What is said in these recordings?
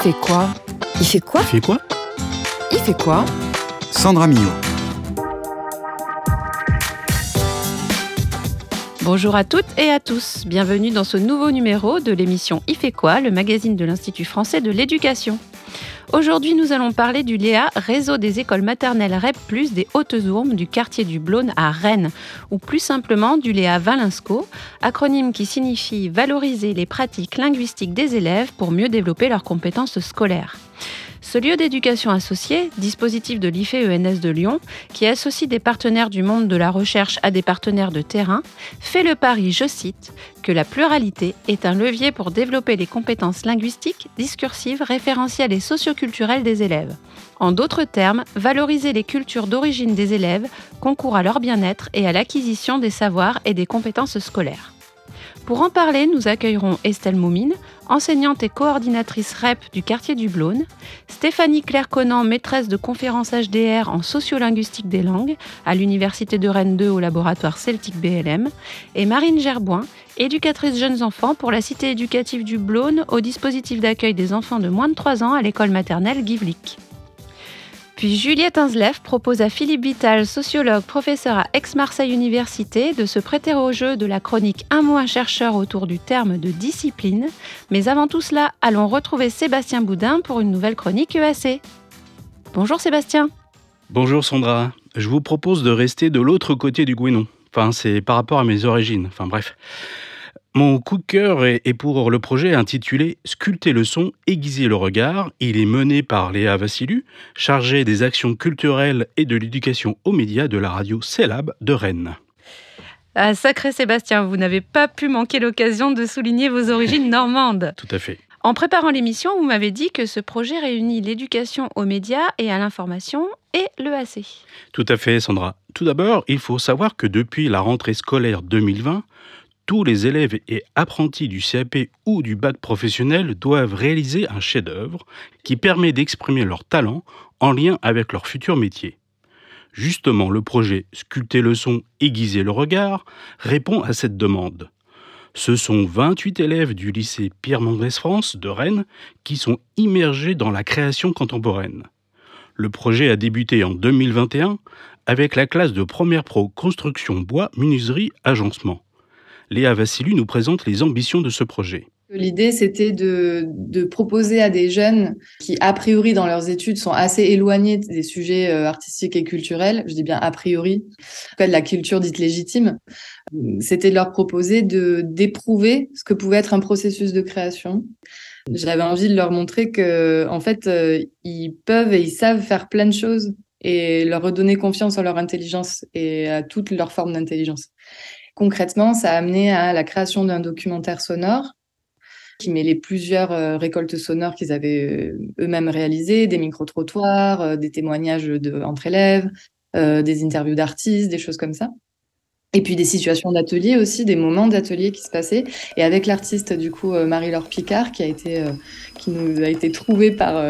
fait quoi Il fait quoi Il fait quoi Il fait quoi Sandra Millot. Bonjour à toutes et à tous, bienvenue dans ce nouveau numéro de l'émission Il fait quoi, le magazine de l'Institut français de l'éducation. Aujourd'hui, nous allons parler du Léa, réseau des écoles maternelles REP+, des Hautes-Ourmes du quartier du Blône à Rennes, ou plus simplement du Léa Valinsco, acronyme qui signifie valoriser les pratiques linguistiques des élèves pour mieux développer leurs compétences scolaires. Ce lieu d'éducation associé, dispositif de l'IFE-ENS de Lyon, qui associe des partenaires du monde de la recherche à des partenaires de terrain, fait le pari, je cite, que la pluralité est un levier pour développer les compétences linguistiques, discursives, référentielles et socioculturelles des élèves. En d'autres termes, valoriser les cultures d'origine des élèves concourt à leur bien-être et à l'acquisition des savoirs et des compétences scolaires. Pour en parler, nous accueillerons Estelle Moumine, enseignante et coordinatrice REP du quartier du Blône, Stéphanie Claire-Conan, maîtresse de conférences HDR en sociolinguistique des langues à l'Université de Rennes 2 au laboratoire Celtic BLM, et Marine Gerboin, éducatrice jeunes enfants pour la cité éducative du Blône au dispositif d'accueil des enfants de moins de 3 ans à l'école maternelle Givlik. Puis Juliette Insleff propose à Philippe Vital, sociologue, professeur à Aix-Marseille Université, de se prêter au jeu de la chronique Un mot un chercheur autour du terme de discipline. Mais avant tout cela, allons retrouver Sébastien Boudin pour une nouvelle chronique EAC. Bonjour Sébastien. Bonjour Sandra. Je vous propose de rester de l'autre côté du Gouénon. Enfin, c'est par rapport à mes origines. Enfin bref. Mon coup de cœur est pour le projet intitulé Sculpter le son, aiguiser le regard. Il est mené par Léa Vassilou, chargée des actions culturelles et de l'éducation aux médias de la radio CELAB de Rennes. Ah, sacré Sébastien, vous n'avez pas pu manquer l'occasion de souligner vos origines normandes. Tout à fait. En préparant l'émission, vous m'avez dit que ce projet réunit l'éducation aux médias et à l'information et l'EAC. Tout à fait, Sandra. Tout d'abord, il faut savoir que depuis la rentrée scolaire 2020, tous les élèves et apprentis du CAP ou du bac professionnel doivent réaliser un chef-d'œuvre qui permet d'exprimer leur talent en lien avec leur futur métier. Justement, le projet Sculpter le son, aiguiser le regard répond à cette demande. Ce sont 28 élèves du lycée Pierre Mendès France de Rennes qui sont immergés dans la création contemporaine. Le projet a débuté en 2021 avec la classe de première pro construction bois, menuiserie, agencement. Léa Vassilou nous présente les ambitions de ce projet. L'idée, c'était de, proposer à des jeunes qui, a priori, dans leurs études, sont assez éloignés des sujets euh, artistiques et culturels, je dis bien a priori, en de la culture dite légitime, c'était de leur proposer de d'éprouver ce que pouvait être un processus de création. J'avais envie de leur montrer que, en fait, euh, ils peuvent et ils savent faire plein de choses et leur redonner confiance en leur intelligence et à toutes leurs formes d'intelligence. Concrètement, ça a amené à la création d'un documentaire sonore qui mêlait plusieurs euh, récoltes sonores qu'ils avaient euh, eux-mêmes réalisées, des micro-trottoirs, euh, des témoignages de, entre élèves, des interviews d'artistes, des choses comme ça. Et puis des situations d'atelier aussi, des moments d'atelier qui se passaient. Et avec l'artiste du coup Marie-Laure Picard, qui a été qui nous a été trouvée par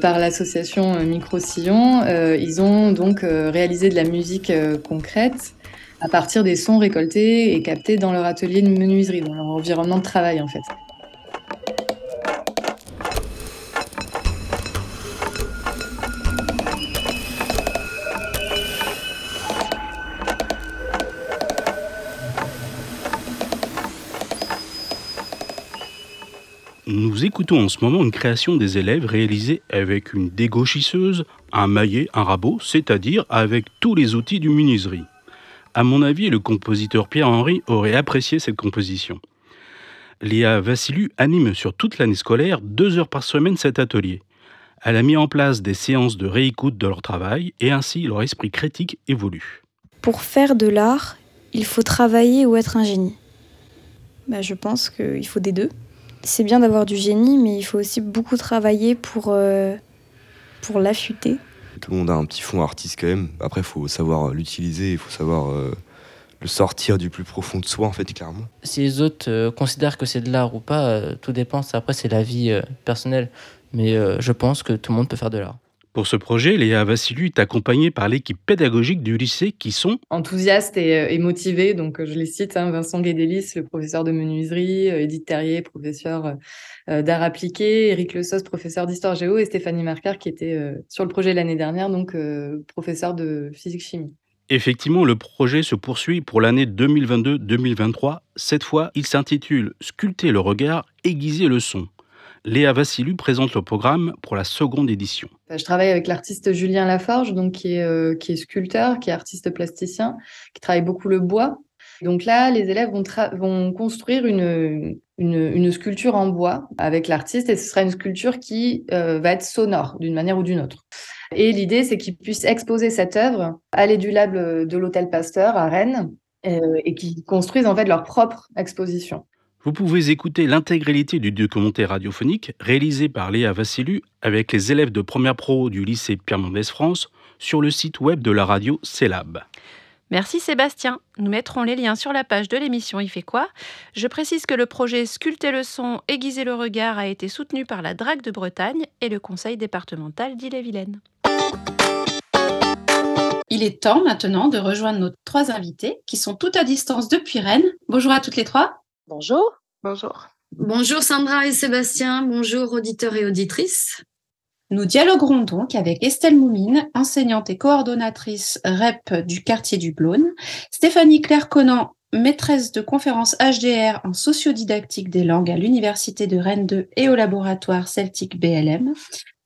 par l'association Micro Sillon, ils ont donc réalisé de la musique concrète à partir des sons récoltés et captés dans leur atelier de menuiserie, dans leur environnement de travail en fait. Nous écoutons en ce moment une création des élèves réalisée avec une dégauchisseuse, un maillet, un rabot, c'est-à-dire avec tous les outils du menuiserie. À mon avis, le compositeur Pierre-Henri aurait apprécié cette composition. Léa Vassilou anime sur toute l'année scolaire deux heures par semaine cet atelier. Elle a mis en place des séances de réécoute de leur travail et ainsi leur esprit critique évolue. Pour faire de l'art, il faut travailler ou être un génie. Bah, je pense qu'il faut des deux. C'est bien d'avoir du génie, mais il faut aussi beaucoup travailler pour, euh, pour l'affûter. Tout le monde a un petit fond artiste quand même. Après, il faut savoir l'utiliser, il faut savoir euh, le sortir du plus profond de soi, en fait, clairement. Si les autres euh, considèrent que c'est de l'art ou pas, euh, tout dépend. Après, c'est la vie personnelle. Mais je pense que tout le monde peut faire de l'art. Pour ce projet, Léa Vassilu est accompagnée par l'équipe pédagogique du lycée qui sont enthousiastes et, motivés. Donc, je les cite hein, Vincent Guédélis, le professeur de menuiserie, Edith Terrier, professeur d'art appliqué, Éric Lessos, professeur d'histoire géo, et Stéphanie Marcard, qui était sur le projet l'année dernière, donc professeur de physique-chimie. Effectivement, le projet se poursuit pour l'année 2022-2023. Cette fois, il s'intitule Sculpter le regard, aiguiser le son. Léa Vassilu présente le programme pour la seconde édition. Je travaille avec l'artiste Julien Laforge, donc qui est, euh, qui est sculpteur, qui est artiste plasticien, qui travaille beaucoup le bois. Donc là, les élèves vont, construire une, sculpture en bois avec l'artiste et ce sera une sculpture qui euh, va être sonore d'une manière ou d'une autre. Et l'idée, c'est qu'ils puissent exposer cette œuvre à l'édulable de l'Hôtel Pasteur à Rennes euh, et qu'ils construisent en fait leur propre exposition. Vous pouvez écouter l'intégralité du documentaire radiophonique réalisé par Léa Vassilu avec les élèves de première pro du lycée Pierre Mendès France sur le site web de la radio CELAB. Merci Sébastien. Nous mettrons les liens sur la page de l'émission Il fait quoi? Je précise que le projet Sculpter le son, aiguiser le regard a été soutenu par la DRAC de Bretagne et le conseil départemental d'Ille-et-Vilaine. Il est temps maintenant de rejoindre nos trois invités qui sont toutes à distance depuis Rennes. Bonjour à toutes les trois. Bonjour. Bonjour. Bonjour Sandra et Sébastien. Bonjour auditeurs et auditrices. Nous dialoguerons donc avec Estelle Moumine, enseignante et coordonnatrice REP du quartier du Blône, Stéphanie Claire-Conan, maîtresse de conférences HDR en sociodidactique des langues à l'Université de Rennes 2 et au laboratoire Celtic BLM,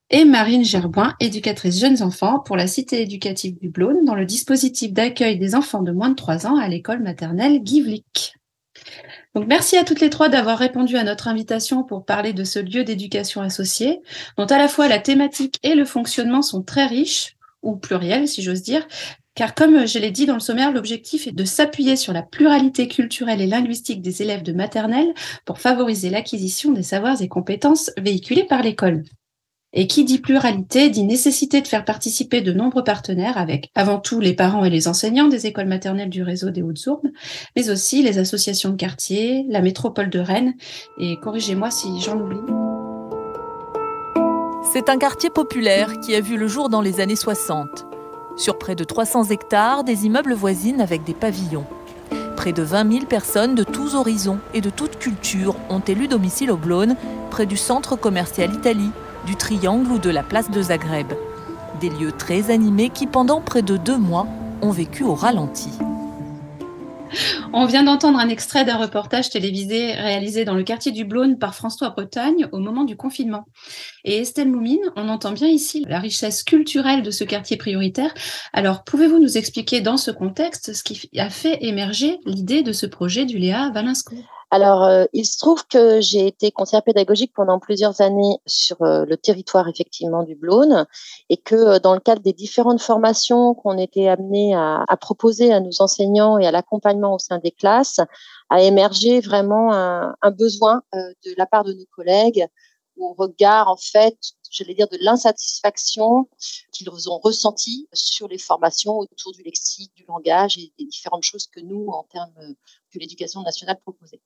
et Marine Gerboin, éducatrice jeunes enfants pour la cité éducative du Blône dans le dispositif d'accueil des enfants de moins de 3 ans à l'école maternelle Givlik. Donc, merci à toutes les trois d'avoir répondu à notre invitation pour parler de ce lieu d'éducation associé, dont à la fois la thématique et le fonctionnement sont très riches, ou pluriels, si j'ose dire, car comme je l'ai dit dans le sommaire, l'objectif est de s'appuyer sur la pluralité culturelle et linguistique des élèves de maternelle pour favoriser l'acquisition des savoirs et compétences véhiculés par l'école. Et qui dit pluralité dit nécessité de faire participer de nombreux partenaires avec avant tout les parents et les enseignants des écoles maternelles du réseau des Hautes-Ourbes, mais aussi les associations de quartier, la métropole de Rennes, et corrigez-moi si j'en oublie. C'est un quartier populaire qui a vu le jour dans les années 60. Sur près de 300 hectares, des immeubles voisines avec des pavillons. Près de 20 000 personnes de tous horizons et de toutes cultures ont élu domicile au Blône, près du centre commercial Italie, du Triangle ou de la place de Zagreb. Des lieux très animés qui, pendant près de deux mois, ont vécu au ralenti. On vient d'entendre un extrait d'un reportage télévisé réalisé dans le quartier du Blône par François Bretagne au moment du confinement. Et Estelle Moumine, on entend bien ici la richesse culturelle de ce quartier prioritaire. Alors, pouvez-vous nous expliquer dans ce contexte ce qui a fait émerger l'idée de ce projet du Léa Valinscourt alors, euh, il se trouve que j'ai été conseillère pédagogique pendant plusieurs années sur euh, le territoire effectivement du Blône et que euh, dans le cadre des différentes formations qu'on était amené à, à, proposer à nos enseignants et à l'accompagnement au sein des classes, a émergé vraiment un, un besoin de la part de nos collègues au regard en fait j'allais dire, de l'insatisfaction qu'ils ont ressenti sur les formations autour du lexique, du langage et des différentes choses que nous, en termes que l'éducation nationale proposait.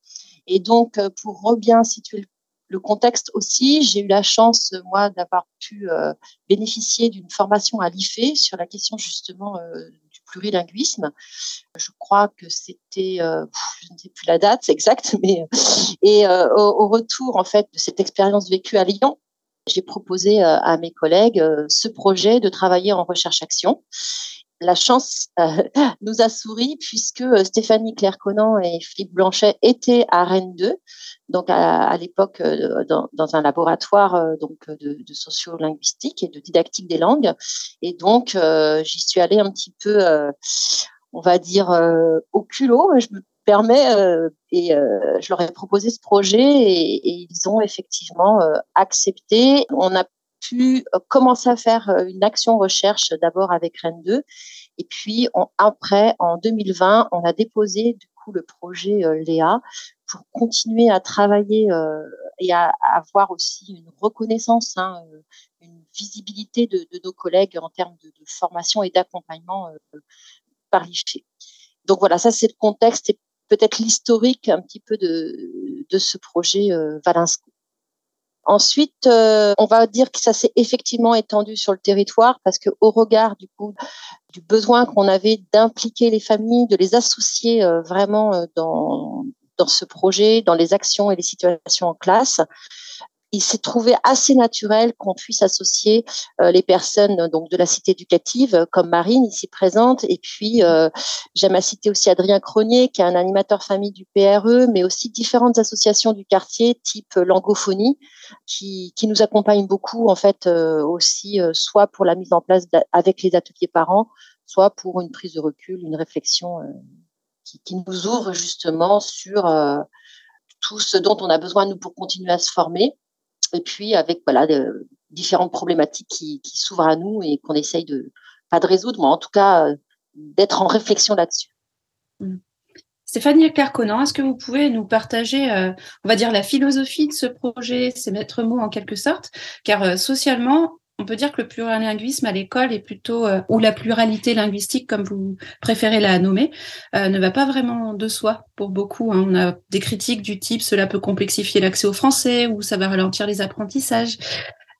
Et donc, euh, pour bien situer le contexte aussi, j'ai eu la chance, moi, d'avoir pu euh, bénéficier d'une formation à l'IFE sur la question justement euh, du plurilinguisme. Je crois que c'était, je ne sais plus la date exacte, mais et au, retour en fait de cette expérience vécue à Lyon, j'ai proposé euh, à mes collègues euh, ce projet de travailler en recherche-action. La chance euh, nous a souri puisque Stéphanie Claire-Conan et Philippe Blanchet étaient à Rennes 2, donc à, l'époque dans, un laboratoire donc de, sociolinguistique et de didactique des langues. Et donc j'y suis allée un petit peu, on va dire, au culot. Permet euh, et euh, je leur ai proposé ce projet et, et ils ont effectivement euh, accepté. On a pu commencer à faire une action recherche d'abord avec Rennes 2 et puis après en 2020 on a déposé du coup le projet Léa pour continuer à travailler et à, avoir aussi une reconnaissance, hein, une visibilité de, de, nos collègues en termes de, formation et d'accompagnement par l'IFE. Donc voilà, ça c'est le contexte peut-être l'historique un petit peu de, de ce projet euh, Ensuite, on va dire que ça s'est effectivement étendu sur le territoire parce que au regard du coup du besoin qu'on avait d'impliquer les familles, de les associer vraiment dans dans ce projet, dans les actions et les situations en classe, il s'est trouvé assez naturel qu'on puisse associer euh, les personnes donc de la cité éducative comme Marine ici présente. Et puis euh, j'aime à citer aussi Adrien Cronier qui est un animateur famille du PRE mais aussi différentes associations du quartier type Langophonie qui, qui nous accompagnent beaucoup en fait euh, aussi soit pour la mise en place avec les ateliers parents soit pour une prise de recul une réflexion qui, nous ouvre justement sur tout ce dont on a besoin nous pour continuer à se former et puis avec voilà différentes problématiques qui, s'ouvrent à nous et qu'on essaye de pas de résoudre, mais en tout cas euh, d'être en réflexion là-dessus. Mmh. Stéphanie Carconan, est-ce que vous pouvez nous partager, euh, on va dire, la philosophie de ce projet, ces maîtres mots en quelque sorte? Car euh, socialement, on peut dire que le plurilinguisme à l'école est plutôt, euh, ou la pluralité linguistique, comme vous préférez la nommer, euh, ne va pas vraiment de soi pour beaucoup. Hein. On a des critiques du type cela peut complexifier l'accès au français ou ça va ralentir les apprentissages.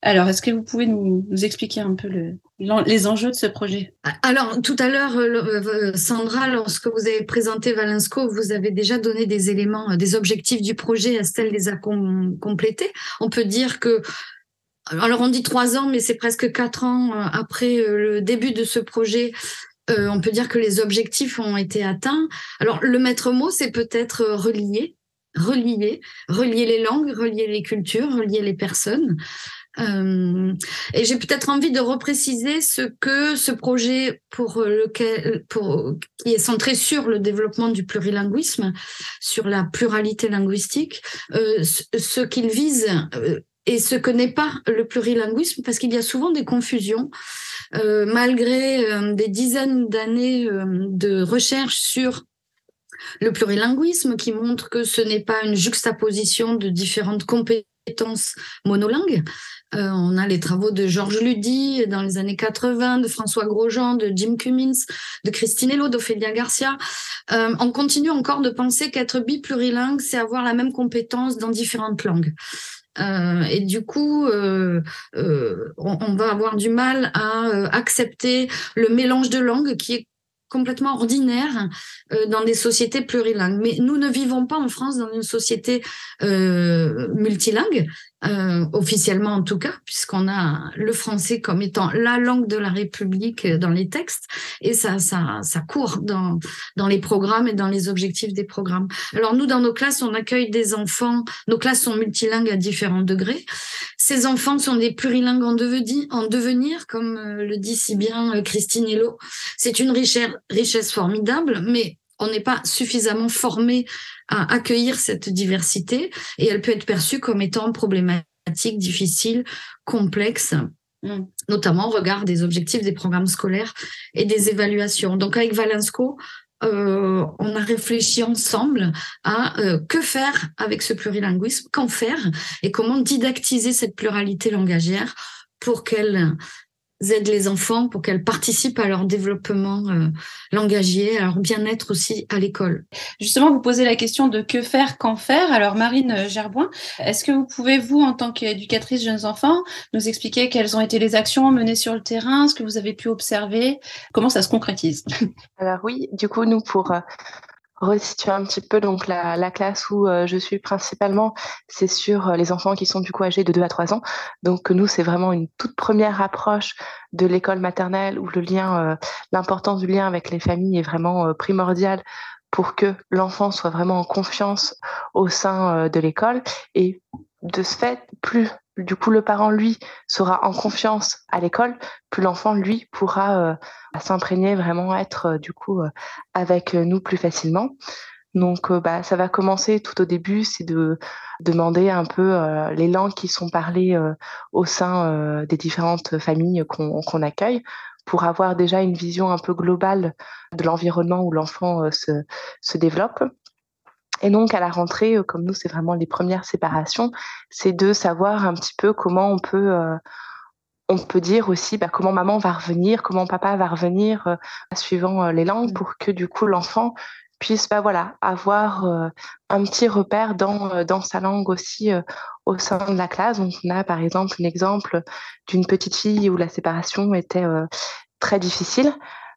Alors, est-ce que vous pouvez nous, expliquer un peu le, les enjeux de ce projet? Alors, tout à l'heure, euh, Sandra, lorsque vous avez présenté Valensco, vous avez déjà donné des éléments, des objectifs du projet. Estelle les a complétés. On peut dire que alors on dit trois ans, mais c'est presque quatre ans euh, après euh, le début de ce projet. Euh, on peut dire que les objectifs ont été atteints. Alors le maître mot, c'est peut-être relier, relier, relier les langues, relier les cultures, relier les personnes. et j'ai peut-être envie de repréciser ce que ce projet pour lequel, pour, qui est centré sur le développement du plurilinguisme, sur la pluralité linguistique, ce qu'il vise et ce que n'est pas le plurilinguisme, parce qu'il y a souvent des confusions, euh, malgré euh, des dizaines d'années euh, de recherche sur le plurilinguisme qui montre que ce n'est pas une juxtaposition de différentes compétences monolingues. on a les travaux de Georges Ludy dans les années 80, de François Grosjean, de Jim Cummins, de Christine Hello, d'Ophélia Garcia. on continue encore de penser qu'être biplurilingue, c'est avoir la même compétence dans différentes langues. Euh, et du coup, euh, euh, on, va avoir du mal à accepter le mélange de langues qui est complètement ordinaire dans des sociétés plurilingues. Mais nous ne vivons pas en France dans une société multilingue, euh, officiellement en tout cas, puisqu'on a le français comme étant la langue de la République dans les textes, et ça, ça, ça court dans, dans les programmes et dans les objectifs des programmes. Alors nous, dans nos classes, on accueille des enfants, nos classes sont multilingues à différents degrés. Ces enfants sont des plurilingues en devenir, en devenir comme le dit si bien Christine Hello. C'est une richesse, richesse formidable, mais on n'est pas suffisamment formé à accueillir cette diversité et elle peut être perçue comme étant problématique, difficile, complexe mm. notamment au regard des objectifs des programmes scolaires et des évaluations. Donc avec Valensco, euh, on a réfléchi ensemble à euh, que faire avec ce plurilinguisme, qu'en faire et comment didactiser cette pluralité langagière pour qu'elle aident les enfants pour qu'elles participent à leur développement euh, langagier, à leur bien-être aussi à l'école. Justement, vous posez la question de que faire, quand faire. Alors, Marine euh, Gerboin, est-ce que vous pouvez, vous, en tant qu'éducatrice jeunes enfants, nous expliquer quelles ont été les actions menées sur le terrain, ce que vous avez pu observer, comment ça se concrétise? Alors oui, du coup, nous, pour euh, resituer un petit peu donc la, la classe où euh, je suis principalement, c'est sur euh, les enfants qui sont du coup âgés de 2 à 3 ans. Donc nous, c'est vraiment une toute première approche de l'école maternelle où le lien, euh, l'importance du lien avec les familles est vraiment primordiale pour que l'enfant soit vraiment en confiance au sein de l'école. Et de ce fait, plus du coup le parent lui sera en confiance à l'école, plus l'enfant lui pourra euh, s'imprégner vraiment être euh, du coup euh, avec nous plus facilement. Donc bah ça va commencer tout au début, c'est de demander un peu les langues qui sont parlées au sein des différentes familles qu'on accueille pour avoir déjà une vision un peu globale de l'environnement où l'enfant se, se développe. Et donc, à la rentrée, euh, comme nous, c'est vraiment les premières séparations, c'est de savoir un petit peu comment on peut, euh, on peut dire aussi bah, comment maman va revenir, comment papa va revenir, euh, suivant les langues, mmh. pour que du coup, l'enfant puisse bah, voilà, avoir un petit repère dans, dans sa langue aussi au sein de la classe. Donc, on a par exemple un exemple d'une petite fille où la séparation était très difficile.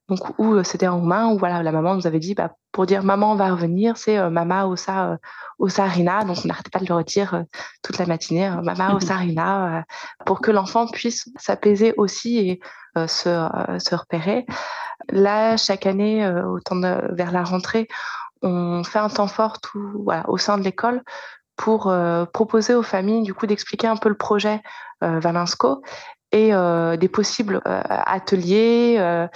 Donc, où c'était en main, où voilà, la maman nous avait dit, bah, pour dire maman va revenir, c'est Mama Osa, Osa Rina. Donc, on n'arrêtait pas de le redire toute la matinée, Mama Osa Rina, pour que l'enfant puisse s'apaiser aussi et se, se repérer. Là, chaque année, autant vers la rentrée, on fait un temps fort tout, voilà, au sein de l'école pour proposer aux familles du coup d'expliquer un peu le projet Valinsco et euh, des possibles euh, ateliers euh,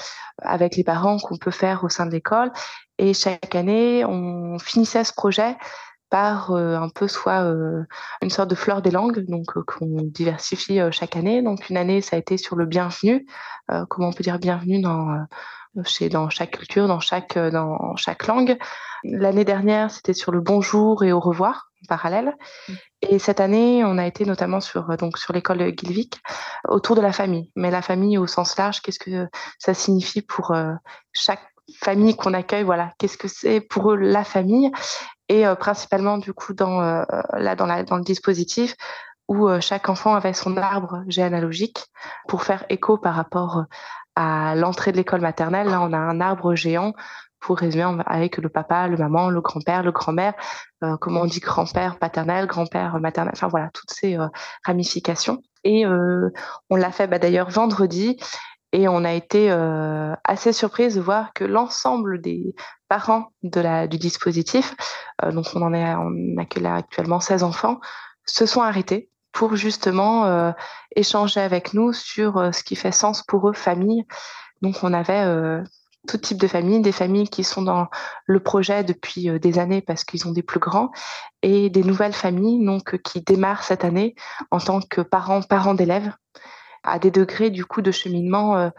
avec les parents qu'on peut faire au sein de l'école. Et chaque année, on finissait ce projet par un peu soit une sorte de fleur des langues, donc qu'on diversifie chaque année. Donc une année, ça a été sur le bienvenu, comment on peut dire bienvenue dans chez, dans chaque culture, dans chaque, dans chaque langue. L'année dernière, c'était sur le bonjour et au revoir parallèle. Mmh. Et cette année, on a été notamment sur, euh, donc, sur l'école Gilvik autour de la famille. Mais la famille au sens large, qu'est-ce que ça signifie pour euh, chaque famille qu'on accueille? Voilà, qu'est-ce que c'est pour eux la famille? Et euh, principalement, du coup, dans, là, dans, la, dans le dispositif, où chaque enfant avait son arbre généalogique pour faire écho par rapport à l'entrée de l'école maternelle. Là, on a un arbre géant pour résumer avec le papa, le maman, le grand-père, le grand-mère, euh, comment on dit grand-père paternel, grand-père maternel, enfin voilà, toutes ces euh, ramifications. Et euh, on l'a fait bah, d'ailleurs vendredi et on a été assez surprise de voir que l'ensemble des parents de la, du dispositif, donc on en est, on a actuellement 16 enfants, se sont arrêtés pour justement échanger avec nous sur ce qui fait sens pour eux, famille. Donc on avait tout type de familles, des familles qui sont dans le projet depuis euh, des années parce qu'ils ont des plus grands, et des nouvelles familles donc qui démarrent cette année en tant que parents, parents d'élèves, à des degrés du coup de cheminement euh,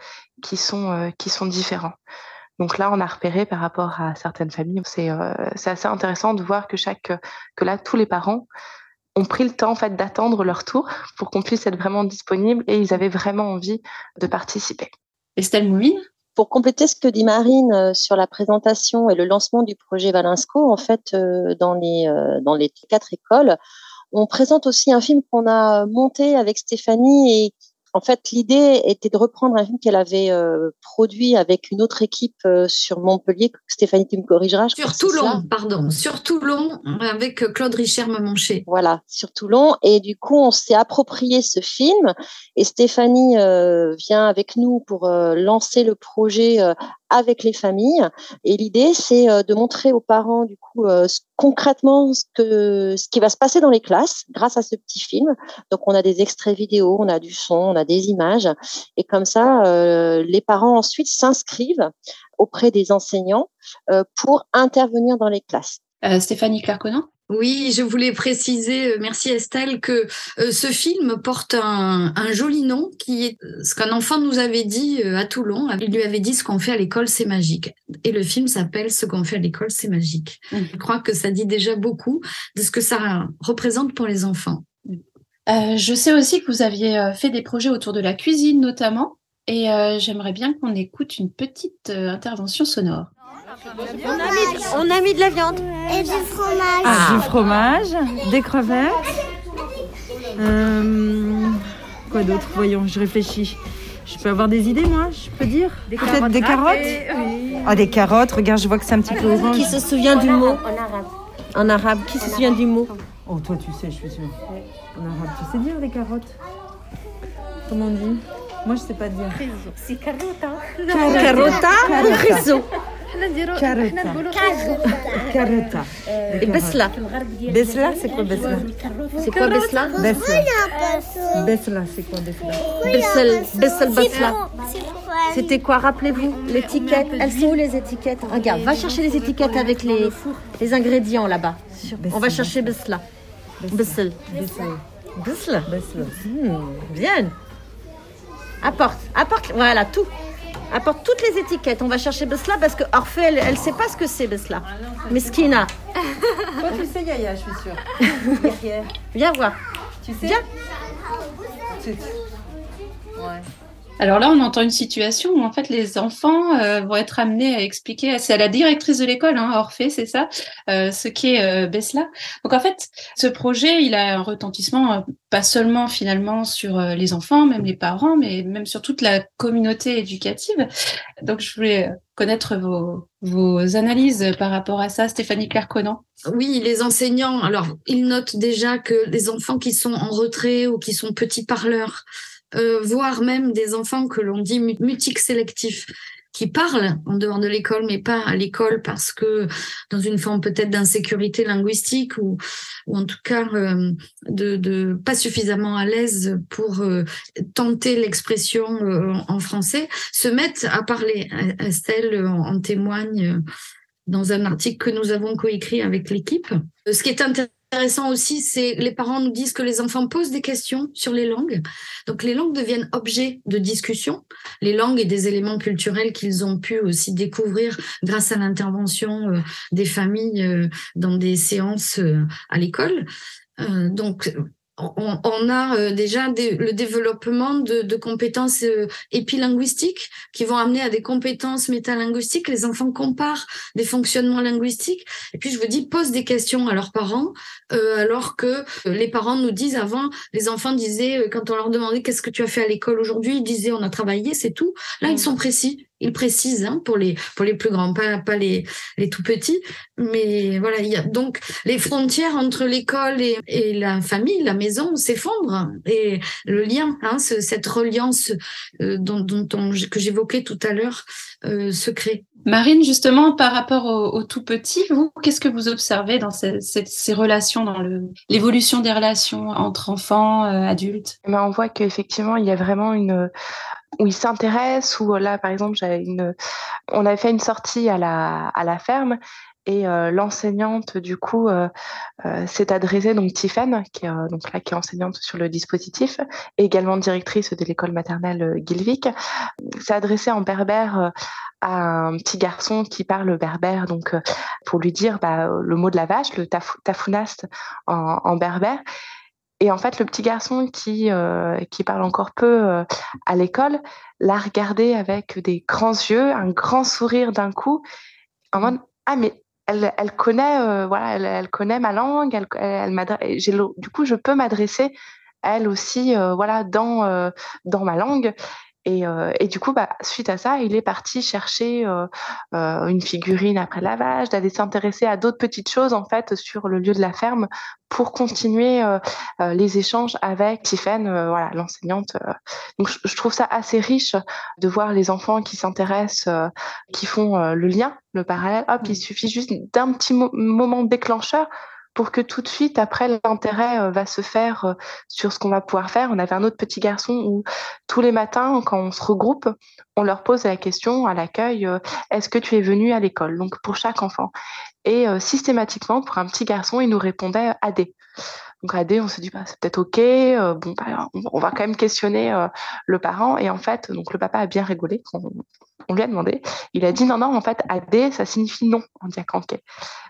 qui sont euh, qui sont différents. Donc là, on a repéré par rapport à certaines familles, c'est c'est assez intéressant de voir que chaque que là tous les parents ont pris le temps en fait d'attendre leur tour pour qu'on puisse être vraiment disponible et ils avaient vraiment envie de participer. Estelle Moumine? Pour compléter ce que dit Marine euh, sur la présentation et le lancement du projet Valinsco, en fait, euh, dans les, euh, dans les quatre écoles, on présente aussi un film qu'on a monté avec Stéphanie et en fait, l'idée était de reprendre un film qu'elle avait euh, produit avec une autre équipe euh, sur Montpellier. Stéphanie, tu me corrigeras. sur Toulon, pardon. Sur Toulon, avec Claude Richard Memonché. Voilà, sur Toulon. Et du coup, on s'est approprié ce film. Et Stéphanie euh, vient avec nous pour lancer le projet avec les familles. Et l'idée, c'est euh, de montrer aux parents, du coup, euh, concrètement ce, que, ce qui va se passer dans les classes grâce à ce petit film. Donc, on a des extraits vidéo, on a du son, on a des images. Et comme ça, euh, les parents ensuite s'inscrivent auprès des enseignants pour intervenir dans les classes. Stéphanie Clarconan oui, je voulais préciser, euh, merci Estelle, que euh, ce film porte un, joli nom qui est euh, ce qu'un enfant nous avait dit à Toulon. Il lui avait dit ce qu'on fait à l'école, c'est magique. Et le film s'appelle Ce qu'on fait à l'école, c'est magique. Mmh. Je crois que ça dit déjà beaucoup de ce que ça représente pour les enfants. je sais aussi que vous aviez fait des projets autour de la cuisine notamment. Et j'aimerais bien qu'on écoute une petite intervention sonore. On a, mis, de la viande. Et du fromage. Ah, du fromage, des crevettes. Euh, quoi d'autre? Voyons, je réfléchis. Je peux avoir des idées, moi, je peux dire? Peut-être des carottes Ah, des carottes, regarde, je vois que c'est un petit peu orange. Qui se souvient du mot? En arabe. En arabe, qui se souvient du mot? Oh, toi, tu sais, je suis sûre. En arabe, tu sais dire des carottes? Comment on dit? Moi, je sais pas dire. C'est carota. Carota ou riso كاروتا بسلة بسلة c'est quoi بسلة c'est quoi بسلة بسلة بسلة c'est quoi بسلة بسل بسل بسلة C'était quoi Rappelez-vous l'étiquette. Elles sont où les étiquettes Regarde, va chercher les étiquettes avec les, les ingrédients là-bas. On va chercher Besla. Bessel. Bessel. Bessel. Bien. Apporte, apporte, voilà, tout. Apporte toutes les étiquettes. On va chercher Besla parce que Orphée, elle ne sait pas ce que c'est Besla. Mais Skina. Toi, tu sais, Yaya, je suis sûre. Viens voir. Tu sais Viens. Ouais. Alors là, on entend une situation où en fait les enfants euh, vont être amenés à expliquer, c'est à la directrice de l'école, hein, Orphée, c'est ça, euh, ce qu'est euh, Besla. Donc en fait, ce projet, il a un retentissement euh, pas seulement finalement sur euh, les enfants, même les parents, mais même sur toute la communauté éducative. Donc je voulais connaître vos, analyses par rapport à ça, Stéphanie Clerconant. Oui, les enseignants, alors ils notent déjà que les enfants qui sont en retrait ou qui sont petits parleurs, euh, voire même des enfants que l'on dit mutiques sélectifs, qui parlent en dehors de l'école, mais pas à l'école parce que dans une forme peut-être d'insécurité linguistique ou, ou en tout cas euh, de, de pas suffisamment à l'aise pour euh, tenter l'expression euh, en français, se mettent à parler. Estelle en, témoigne dans un article que nous avons coécrit avec l'équipe. Ce qui est intéressant intéressant aussi, c'est les parents nous disent que les enfants posent des questions sur les langues. Donc les langues deviennent objets de discussion. Les langues et des éléments culturels qu'ils ont pu aussi découvrir grâce à l'intervention euh, des familles euh, dans des séances euh, à l'école. donc on, on, a euh, déjà des, le développement de, de compétences euh, épilinguistiques qui vont amener à des compétences métalinguistiques. Les enfants comparent des fonctionnements linguistiques. Et puis, je vous dis, posent des questions à leurs parents, euh, alors que les parents nous disent avant, les enfants disaient, quand on leur demandait qu'est-ce que tu as fait à l'école aujourd'hui, ils disaient, on a travaillé, c'est tout. Là, ils mmh. sont précis il précise hein, pour les pour les plus grands, pas pas les les tout petits, mais voilà, il y a donc les frontières entre l'école et, et la famille, la maison s'effondrent. Et le lien, hein, ce, cette reliance euh, dont, dont on, que j'évoquais tout à l'heure euh, se crée. Marine, justement, par rapport aux au tout petits, vous, qu'est-ce que vous observez dans ces, ces, ces relations, dans l'évolution des relations entre enfants, euh, adultes? Eh ben, On voit qu'effectivement, il y a vraiment une où ils s'intéressent, ou là, par exemple, une, on avait fait une sortie à la, à la ferme et euh, l'enseignante du coup euh, euh, s'est adressée donc Tiffen qui est qui est enseignante sur le dispositif et également directrice de l'école maternelle Gilvik s'est adressée en berbère à un petit garçon qui parle berbère donc pour lui dire bah, le mot de la vache le taf, tafounast en berbère et en fait, le petit garçon qui, euh, qui parle encore peu euh, à l'école l'a regardé avec des grands yeux, un grand sourire d'un coup, en mode Ah, mais elle, elle connaît, euh, voilà, elle, connaît ma langue, elle, elle, du coup, je peux m'adresser elle aussi, voilà, dans, dans ma langue. Et, euh, et, du coup, bah, suite à ça, il est parti chercher euh, euh, une figurine après lavage, d'aller s'intéresser à d'autres petites choses en fait sur le lieu de la ferme pour continuer euh, euh, les échanges avec Tiffen, voilà, l'enseignante. Donc, je, je, trouve ça assez riche de voir les enfants qui s'intéressent, qui font le lien, le parallèle. Hop, il mmh. suffit juste d'un petit mo moment déclencheur pour que tout de suite, après, l'intérêt euh, va se faire euh, sur ce qu'on va pouvoir faire. On avait un autre petit garçon où tous les matins, quand on se regroupe, on leur pose la question à l'accueil, euh, est-ce que tu es venu à l'école? Donc pour chaque enfant. Et systématiquement, pour un petit garçon, il nous répondait AD. Donc AD, on se dit bah, c'est peut-être ok. bon, bah, on va quand même questionner le parent. Et en fait, donc le papa a bien rigolé on lui a demandé. Il a dit non, non, en fait, AD, ça signifie non en diacanquet.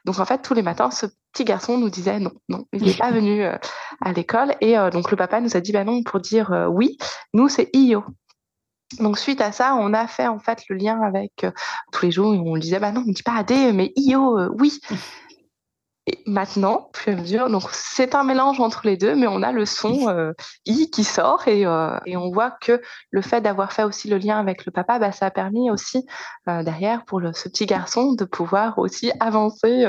Donc, en fait, tous les matins, ce petit garçon nous disait non, non, il n'est pas venu euh, à l'école. Et euh, donc, le papa nous a dit bah non, pour dire euh, oui, nous, c'est IO. Donc suite à ça, on a fait en fait le lien avec tous les jours et on disait bah non, on ne dit pas AD mais IO oui. Et maintenant, plus à mesure, donc c'est un mélange entre les deux, mais on a le son euh, i qui sort et, euh, et, on voit que le fait d'avoir fait aussi le lien avec le papa, bah, ça a permis aussi euh, derrière pour le, ce petit garçon de pouvoir aussi avancer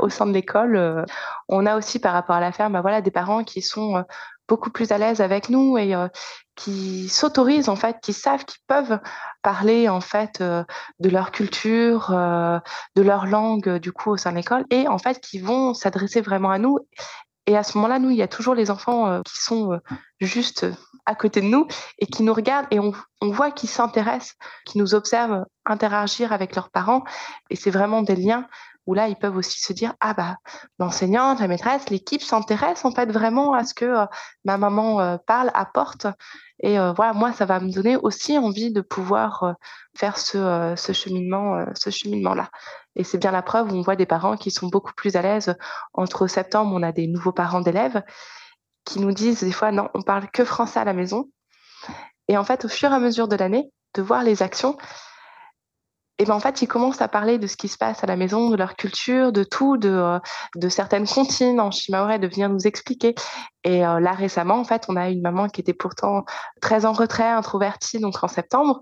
au sein de l'école. On a aussi par rapport à la ferme, bah, voilà, des parents qui sont beaucoup plus à l'aise avec nous et euh, qui s'autorisent en fait, qui savent qu'ils peuvent parler en fait euh, de leur culture, euh, de leur langue du coup au sein de l'école et en fait qui vont s'adresser vraiment à nous. Et à ce moment-là, nous, il y a toujours les enfants qui sont juste à côté de nous et qui nous regardent et on, voit qu'ils s'intéressent, qui nous observent interagir avec leurs parents. Et c'est vraiment des liens où là, ils peuvent aussi se dire, ah bah, l'enseignante, la maîtresse, l'équipe s'intéresse en fait vraiment à ce que euh, ma maman euh, parle, apporte. Et euh, voilà, moi, ça va me donner aussi envie de pouvoir faire ce, ce cheminement, ce cheminement-là. Et c'est bien la preuve où on voit des parents qui sont beaucoup plus à l'aise. Entre septembre, on a des nouveaux parents d'élèves qui nous disent des fois, non, on parle que français à la maison. Et en fait, au fur et à mesure de l'année, de voir les actions, et ben en fait, ils commencent à parler de ce qui se passe à la maison, de leur culture, de tout, de, euh, de certaines comptines en shimaoré, de venir nous expliquer. Et euh, là, récemment, en fait, on a une maman qui était pourtant très en retrait, introvertie, donc en septembre.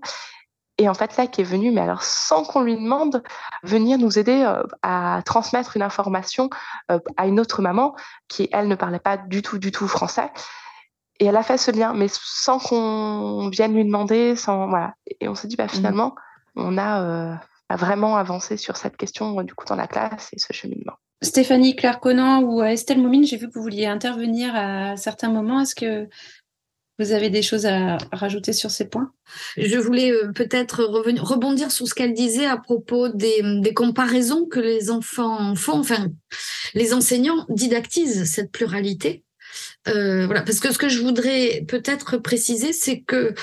Et en fait, là, qui est venue, mais alors sans qu'on lui demande, venir nous aider euh, à transmettre une information à une autre maman qui, elle, ne parlait pas du tout, du tout français. Et elle a fait ce lien, mais sans qu'on vienne lui demander, sans voilà. Et on s'est dit, bah, mmh. On euh, a, vraiment avancé sur cette question du coup dans la classe et ce cheminement. Stéphanie Claire-Conan ou Estelle Moumine, j'ai vu que vous vouliez intervenir à certains moments. Est-ce que vous avez des choses à rajouter sur ces points? Je voulais euh, peut-être rebondir sur ce qu'elle disait à propos des, des, comparaisons que les enfants font. Enfin, les enseignants didactisent cette pluralité. Euh, voilà, parce que ce que je voudrais peut-être préciser, c'est que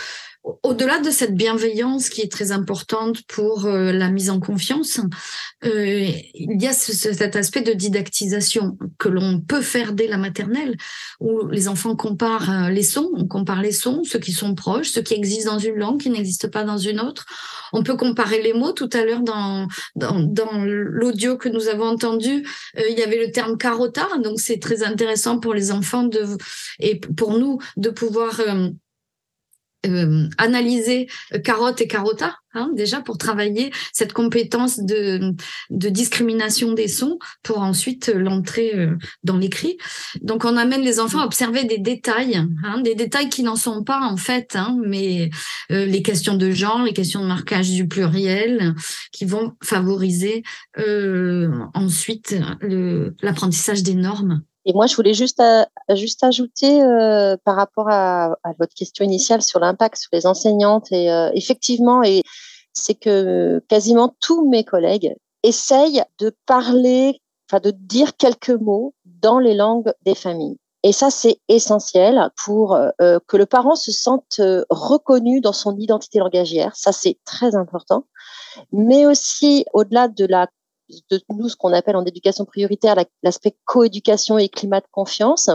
au-delà de cette bienveillance qui est très importante pour euh, la mise en confiance, euh, il y a cet aspect de didactisation que l'on peut faire dès la maternelle, où les enfants comparent euh, les sons, on compare les sons, ceux qui sont proches, ceux qui existent dans une langue, qui n'existent pas dans une autre. On peut comparer les mots. Tout à l'heure, dans, dans, dans l'audio que nous avons entendu, il y avait le terme carota, donc c'est très intéressant pour les enfants de, et pour nous de pouvoir euh, analyser euh, carotte et carota, hein, déjà pour travailler cette compétence de, discrimination des sons pour ensuite l'entrer euh, dans l'écrit. Donc on amène les enfants à observer des détails, hein, des détails qui n'en sont pas en fait, hein, mais les questions de genre, les questions de marquage du pluriel, qui vont favoriser ensuite l'apprentissage des normes et moi, je voulais juste, euh, juste ajouter euh, par rapport à, votre question initiale sur l'impact sur les enseignantes. Et euh, effectivement, c'est que quasiment tous mes collègues essayent de parler, enfin de dire quelques mots dans les langues des familles. Et ça, c'est essentiel pour que le parent se sente reconnu dans son identité langagière. Ça, c'est très important. Mais aussi, au-delà de la de nous ce qu'on appelle en éducation prioritaire l'aspect coéducation et climat de confiance,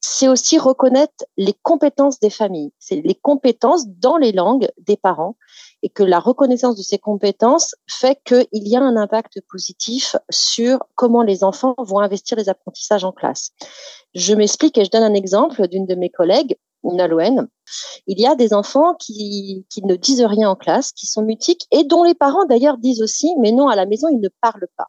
c'est aussi reconnaître les compétences des familles, c'est les compétences dans les langues des parents. Et que la reconnaissance de ces compétences fait qu'il y a un impact positif sur comment les enfants vont investir les apprentissages en classe. Je m'explique et je donne un exemple d'une de mes collègues Nalouen, il y a des enfants qui, qui, ne disent rien en classe, qui sont mutiques et dont les parents d'ailleurs disent aussi, mais non, à la maison, ils ne parlent pas.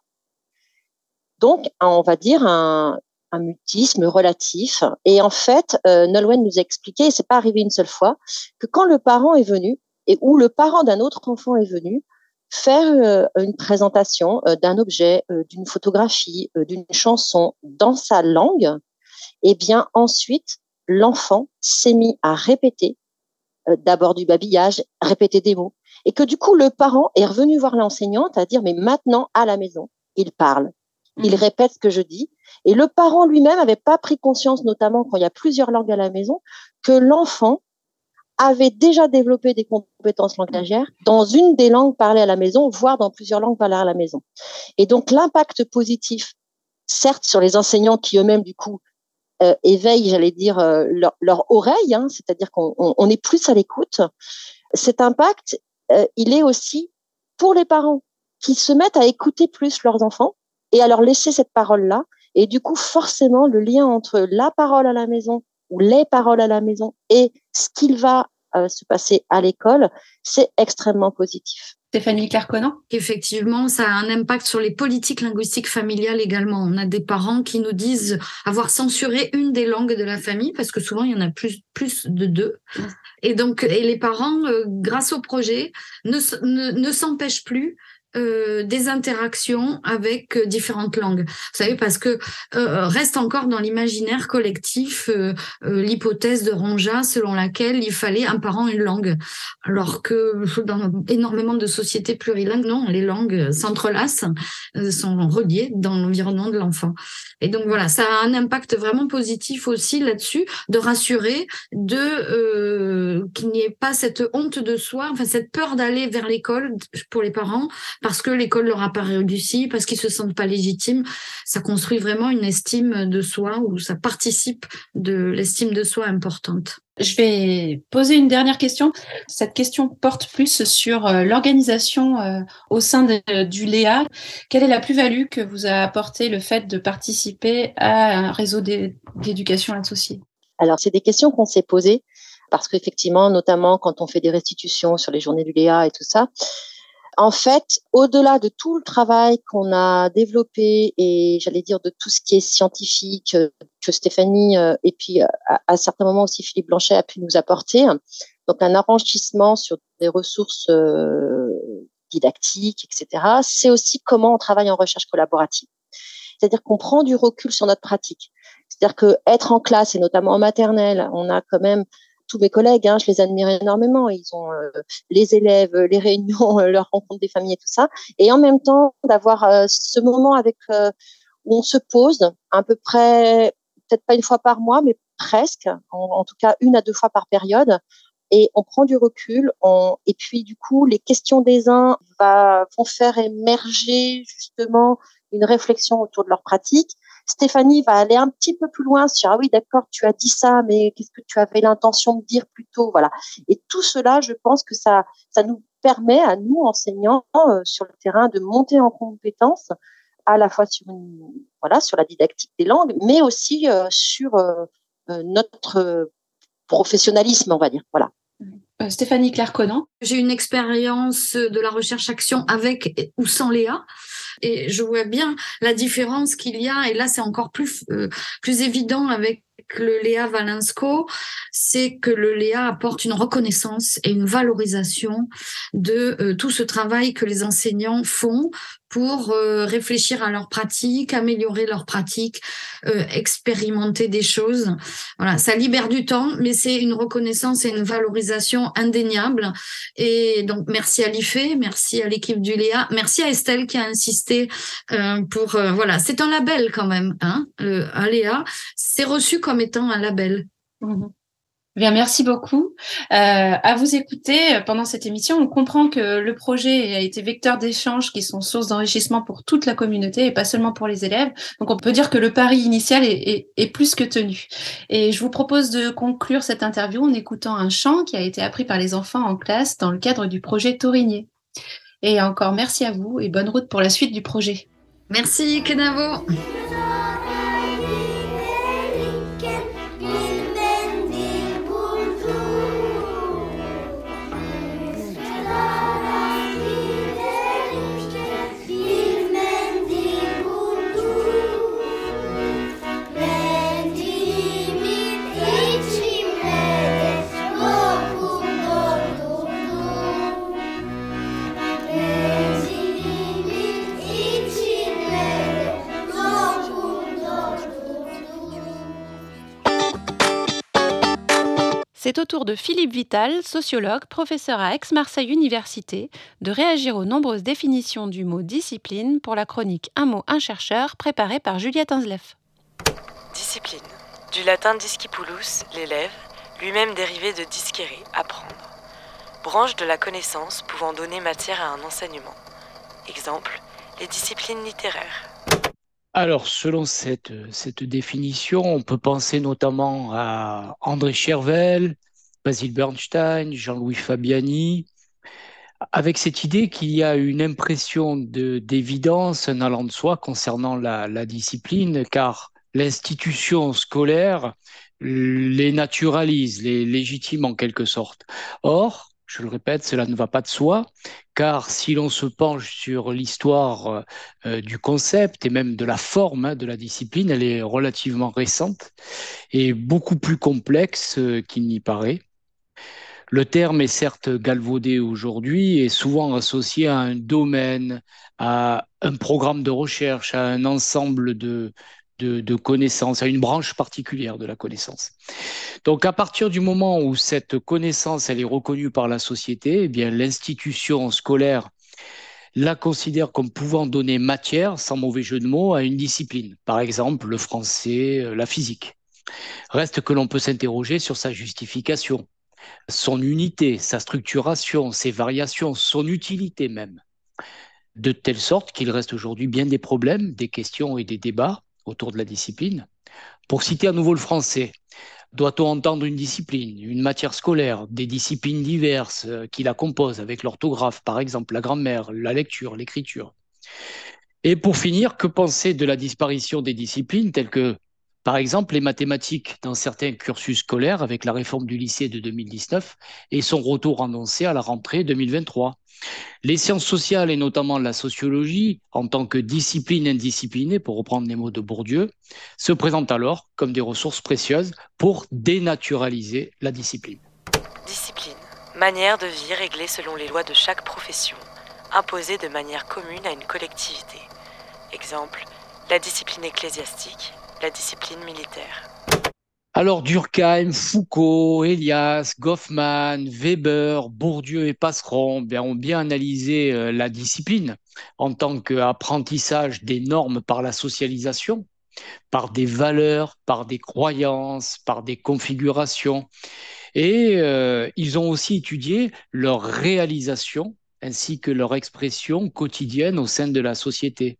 Donc, on va dire un, un mutisme relatif. Et en fait, euh, Nolwenn nous a expliqué, et c'est pas arrivé une seule fois, que quand le parent est venu, et où le parent d'un autre enfant est venu, faire euh, une présentation euh, d'un objet, euh, d'une photographie, d'une chanson dans sa langue, et bien ensuite, l'enfant s'est mis à répéter euh, d'abord du babillage, répéter des mots, et que du coup le parent est revenu voir l'enseignante à dire mais maintenant à la maison il parle, il mmh. répète ce que je dis, et le parent lui-même n'avait pas pris conscience, notamment quand il y a plusieurs langues à la maison, que l'enfant avait déjà développé des compétences langagières dans une des langues parlées à la maison, voire dans plusieurs langues parlées à la maison. Et donc l'impact positif, certes sur les enseignants qui eux-mêmes du coup euh, éveillent, j'allais dire, euh, leur, oreille, hein, c'est-à-dire qu'on est plus à l'écoute. Cet impact, euh, il est aussi pour les parents qui se mettent à écouter plus leurs enfants et à leur laisser cette parole-là. Et du coup, forcément, le lien entre la parole à la maison ou les paroles à la maison et ce qu'il va se passer à l'école, c'est extrêmement positif. Stéphanie Carconan Effectivement, ça a un impact sur les politiques linguistiques familiales également. On a des parents qui nous disent avoir censuré une des langues de la famille parce que souvent il y en a plus, plus de deux. Et donc, et les parents, euh, grâce au projet, ne, ne, ne s'empêchent plus euh, des interactions avec euh, différentes langues. Vous savez, parce que euh, reste encore dans l'imaginaire collectif l'hypothèse de Ronja selon laquelle il fallait un parent une langue, alors que dans énormément de sociétés plurilingues, non, les langues s'entrelacent, sont reliées dans l'environnement de l'enfant. Et donc voilà, ça a un impact vraiment positif aussi là-dessus, de rassurer, de qu'il n'y ait pas cette honte de soi, enfin cette peur d'aller vers l'école pour les parents parce que l'école leur a pas réussi, parce qu'ils se sentent pas légitimes. Ça construit vraiment une estime de soi ou ça participe de l'estime de soi importante. Je vais poser une dernière question. Cette question porte plus sur euh, l'organisation euh, au sein du Léa. Quelle est la plus-value que vous a apporté le fait de participer à un réseau d'éducation associée? Alors, c'est des questions qu'on s'est posées parce qu'effectivement, notamment quand on fait des restitutions sur les journées du Léa et tout ça, en fait, au-delà de tout le travail qu'on a développé et j'allais dire de tout ce qui est scientifique euh, que Stéphanie euh, et puis euh, à, certains moments aussi Philippe Blanchet a pu nous apporter, donc un enrichissement sur des ressources didactiques, etc. C'est aussi comment on travaille en recherche collaborative. C'est-à-dire qu'on prend du recul sur notre pratique. C'est-à-dire que être en classe et notamment en maternelle, on a quand même tous mes collègues, hein, je les admire énormément. Ils ont euh, les élèves, les réunions, euh, leur rencontre des familles et tout ça. Et en même temps, d'avoir euh, ce moment avec où on se pose à peu près, peut-être pas une fois par mois, mais presque, en, tout cas une à deux fois par période. Et on prend du recul. Et puis du coup, les questions des uns vont faire émerger justement une réflexion autour de leur pratique. Stéphanie va aller un petit peu plus loin sur ah oui d'accord tu as dit ça mais qu'est-ce que tu avais l'intention de dire plus tôt voilà et tout cela je pense que ça ça nous permet à nous enseignants euh, sur le terrain de monter en compétence à la fois sur une, voilà sur la didactique des langues mais aussi euh, sur euh, notre professionnalisme on va dire voilà Stéphanie Claire-Conan. J'ai une expérience de la recherche-action avec ou sans Léa. Et je vois bien la différence qu'il y a. Et là, c'est encore plus, euh, plus évident avec le Léa Valensco, c'est que le Léa apporte une reconnaissance et une valorisation de euh, tout ce travail que les enseignants font pour euh, réfléchir à leur pratique, améliorer leur pratique, euh, expérimenter des choses. Voilà, ça libère du temps, mais c'est une reconnaissance et une valorisation indéniable. Et donc, merci à l'IFE, merci à l'équipe du Léa, merci à Estelle qui a insisté pour... voilà, c'est un label quand même, hein, Léa. C'est reçu comme étant un label. Mhm. Bien, merci beaucoup. Euh, à vous écouter euh, pendant cette émission, on comprend que le projet a été vecteur d'échanges qui sont source d'enrichissement pour toute la communauté et pas seulement pour les élèves. Donc, on peut dire que le pari initial est, est plus que tenu. Et je vous propose de conclure cette interview en écoutant un chant qui a été appris par les enfants en classe dans le cadre du projet Taurinier. Et encore merci à vous et bonne route pour la suite du projet. Merci, Kenavo. Au tour de Philippe Vital, sociologue, professeur à Aix-Marseille Université, de réagir aux nombreuses définitions du mot discipline pour la chronique Un mot, un chercheur, préparée par Juliette Insleff. Discipline. Du latin discipulus, l'élève, lui-même dérivé de disquere, apprendre. Branche de la connaissance pouvant donner matière à un enseignement. Exemple, les disciplines littéraires. Alors, selon cette, cette définition, on peut penser notamment à André Chervel, Basil Bernstein, Jean-Louis Fabiani, avec cette idée qu'il y a une impression d'évidence, un allant de soi concernant la, discipline, car l'institution scolaire les naturalise, les légitime en quelque sorte. Or, je le répète, cela ne va pas de soi, car si l'on se penche sur l'histoire euh, du concept et même de la forme hein, de la discipline, elle est relativement récente et beaucoup plus complexe euh, qu'il n'y paraît. Le terme est certes galvaudé aujourd'hui et souvent associé à un domaine, à un programme de recherche, à un ensemble de, connaissances, à une branche particulière de la connaissance. Donc à partir du moment où cette connaissance elle est reconnue par la société, eh bien l'institution scolaire la considère comme pouvant donner matière, sans mauvais jeu de mots, à une discipline. Par exemple, le français, euh, la physique. Reste que l'on peut s'interroger sur sa justification, son unité, sa structuration, ses variations, son utilité même. De telle sorte qu'il reste aujourd'hui bien des problèmes, des questions et des débats autour de la discipline. Pour citer à nouveau le français, doit-on entendre une discipline, une matière scolaire, des disciplines diverses euh, qui la composent, avec l'orthographe par exemple, la grammaire, la lecture, l'écriture? Et pour finir, que penser de la disparition des disciplines telles que par exemple, les mathématiques dans certains cursus scolaires avec la réforme du lycée de 2019 et son retour annoncé à la rentrée 2023. Les sciences sociales et notamment la sociologie, en tant que discipline indisciplinée, pour reprendre les mots de Bourdieu, se présentent alors comme des ressources précieuses pour dénaturaliser la discipline. Discipline, manière de vie réglée selon les lois de chaque profession, imposée de manière commune à une collectivité. Exemple, la discipline ecclésiastique, la discipline militaire. Alors Durkheim, Foucault, Elias, Goffman, Weber, Bourdieu et Passeron bien, ont bien analysé euh, la discipline en tant qu'apprentissage des normes par la socialisation, par des valeurs, par des croyances, par des configurations. Et euh, ils ont aussi étudié leur réalisation ainsi que leur expression quotidienne au sein de la société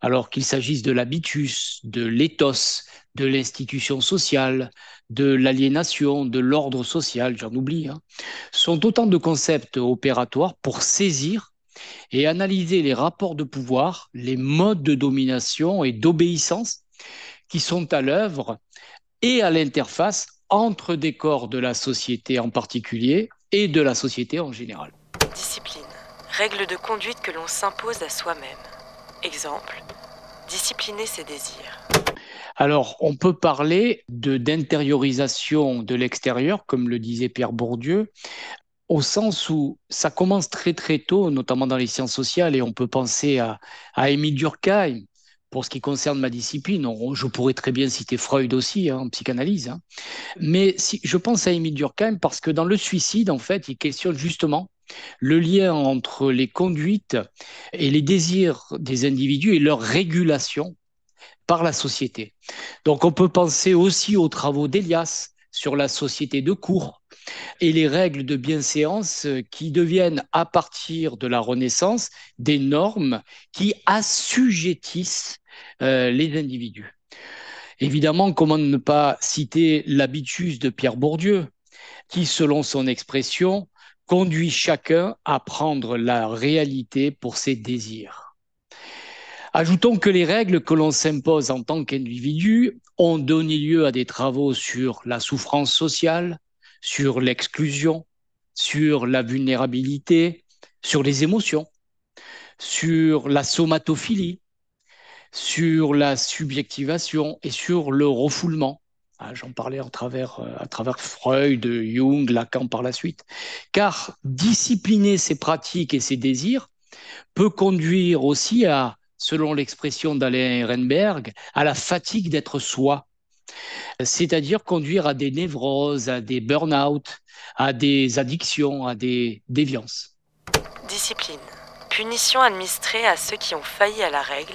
alors qu'il s'agisse de l'habitus, de l'éthos, de l'institution sociale, de l'aliénation, de l'ordre social, j'en oublie, hein, sont autant de concepts opératoires pour saisir et analyser les rapports de pouvoir, les modes de domination et d'obéissance qui sont à l'œuvre et à l'interface entre des corps de la société en particulier et de la société en général. Discipline, règle de conduite que l'on s'impose à soi-même. Exemple, discipliner ses désirs. Alors, on peut parler de d'intériorisation de l'extérieur, comme le disait Pierre Bourdieu, au sens où ça commence très très tôt, notamment dans les sciences sociales, et on peut penser à, à Émile Durkheim. Pour ce qui concerne ma discipline, je pourrais très bien citer Freud aussi hein, en psychanalyse. Hein. Mais si, je pense à Émile Durkheim parce que dans le suicide, en fait, il questionne justement le lien entre les conduites et les désirs des individus et leur régulation par la société. Donc on peut penser aussi aux travaux d'Elias sur la société de cours et les règles de bienséance qui deviennent à partir de la Renaissance des normes qui assujettissent euh, les individus. Évidemment, comment ne pas citer l'habitus de Pierre Bourdieu, qui, selon son expression, conduit chacun à prendre la réalité pour ses désirs. Ajoutons que les règles que l'on s'impose en tant qu'individu ont donné lieu à des travaux sur la souffrance sociale, sur l'exclusion, sur la vulnérabilité, sur les émotions, sur la somatophilie, sur la subjectivation et sur le refoulement. Ah, j'en parlais à travers, euh, à travers Freud, Jung, Lacan par la suite. Car discipliner ses pratiques et ses désirs peut conduire aussi à, selon l'expression d'Alain Ehrenberg, à la fatigue d'être soi. C'est-à-dire conduire à des névroses, à des burn-out, à des addictions, à des déviances. Discipline. Punition administrée à ceux qui ont failli à la règle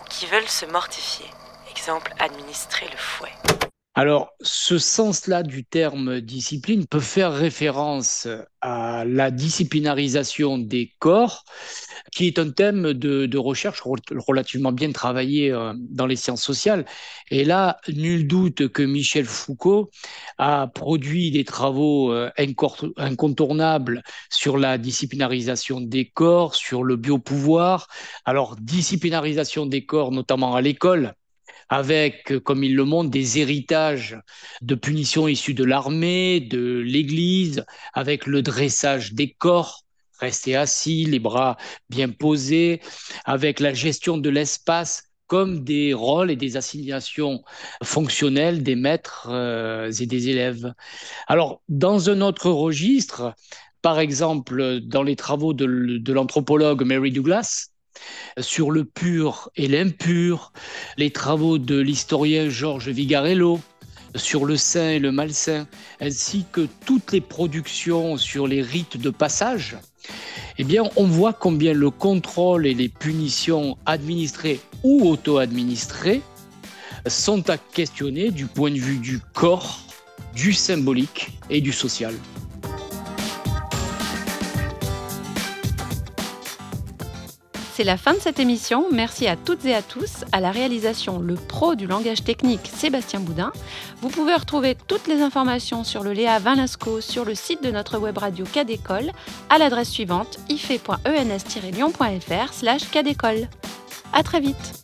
ou qui veulent se mortifier. Exemple, administrer le fouet. Alors, ce sens-là du terme discipline peut faire référence à la disciplinarisation des corps, qui est un thème de, recherche relativement bien travaillé euh, dans les sciences sociales. Et là, nul doute que Michel Foucault a produit des travaux euh, incontournables sur la disciplinarisation des corps, sur le biopouvoir. Alors, disciplinarisation des corps, notamment à l'école, avec, comme il le montre, des héritages de punitions issues de l'armée, de l'Église, avec le dressage des corps, rester assis, les bras bien posés, avec la gestion de l'espace comme des rôles et des assignations fonctionnelles des maîtres euh, et des élèves. Alors, dans un autre registre, par exemple, dans les travaux de l'anthropologue Mary Douglas, sur le pur et l'impur, les travaux de l'historien Georges Vigarello sur le saint et le malsain, ainsi que toutes les productions sur les rites de passage, eh bien, on voit combien le contrôle et les punitions administrées ou auto-administrées sont à questionner du point de vue du corps, du symbolique et du social. C'est la fin de cette émission. Merci à toutes et à tous. À la réalisation, le pro du langage technique, Sébastien Boudin. Vous pouvez retrouver toutes les informations sur le Léa Valinsko sur le site de notre web radio Cadécole à l'adresse suivante ife.ens-lyon.fr slash. À très vite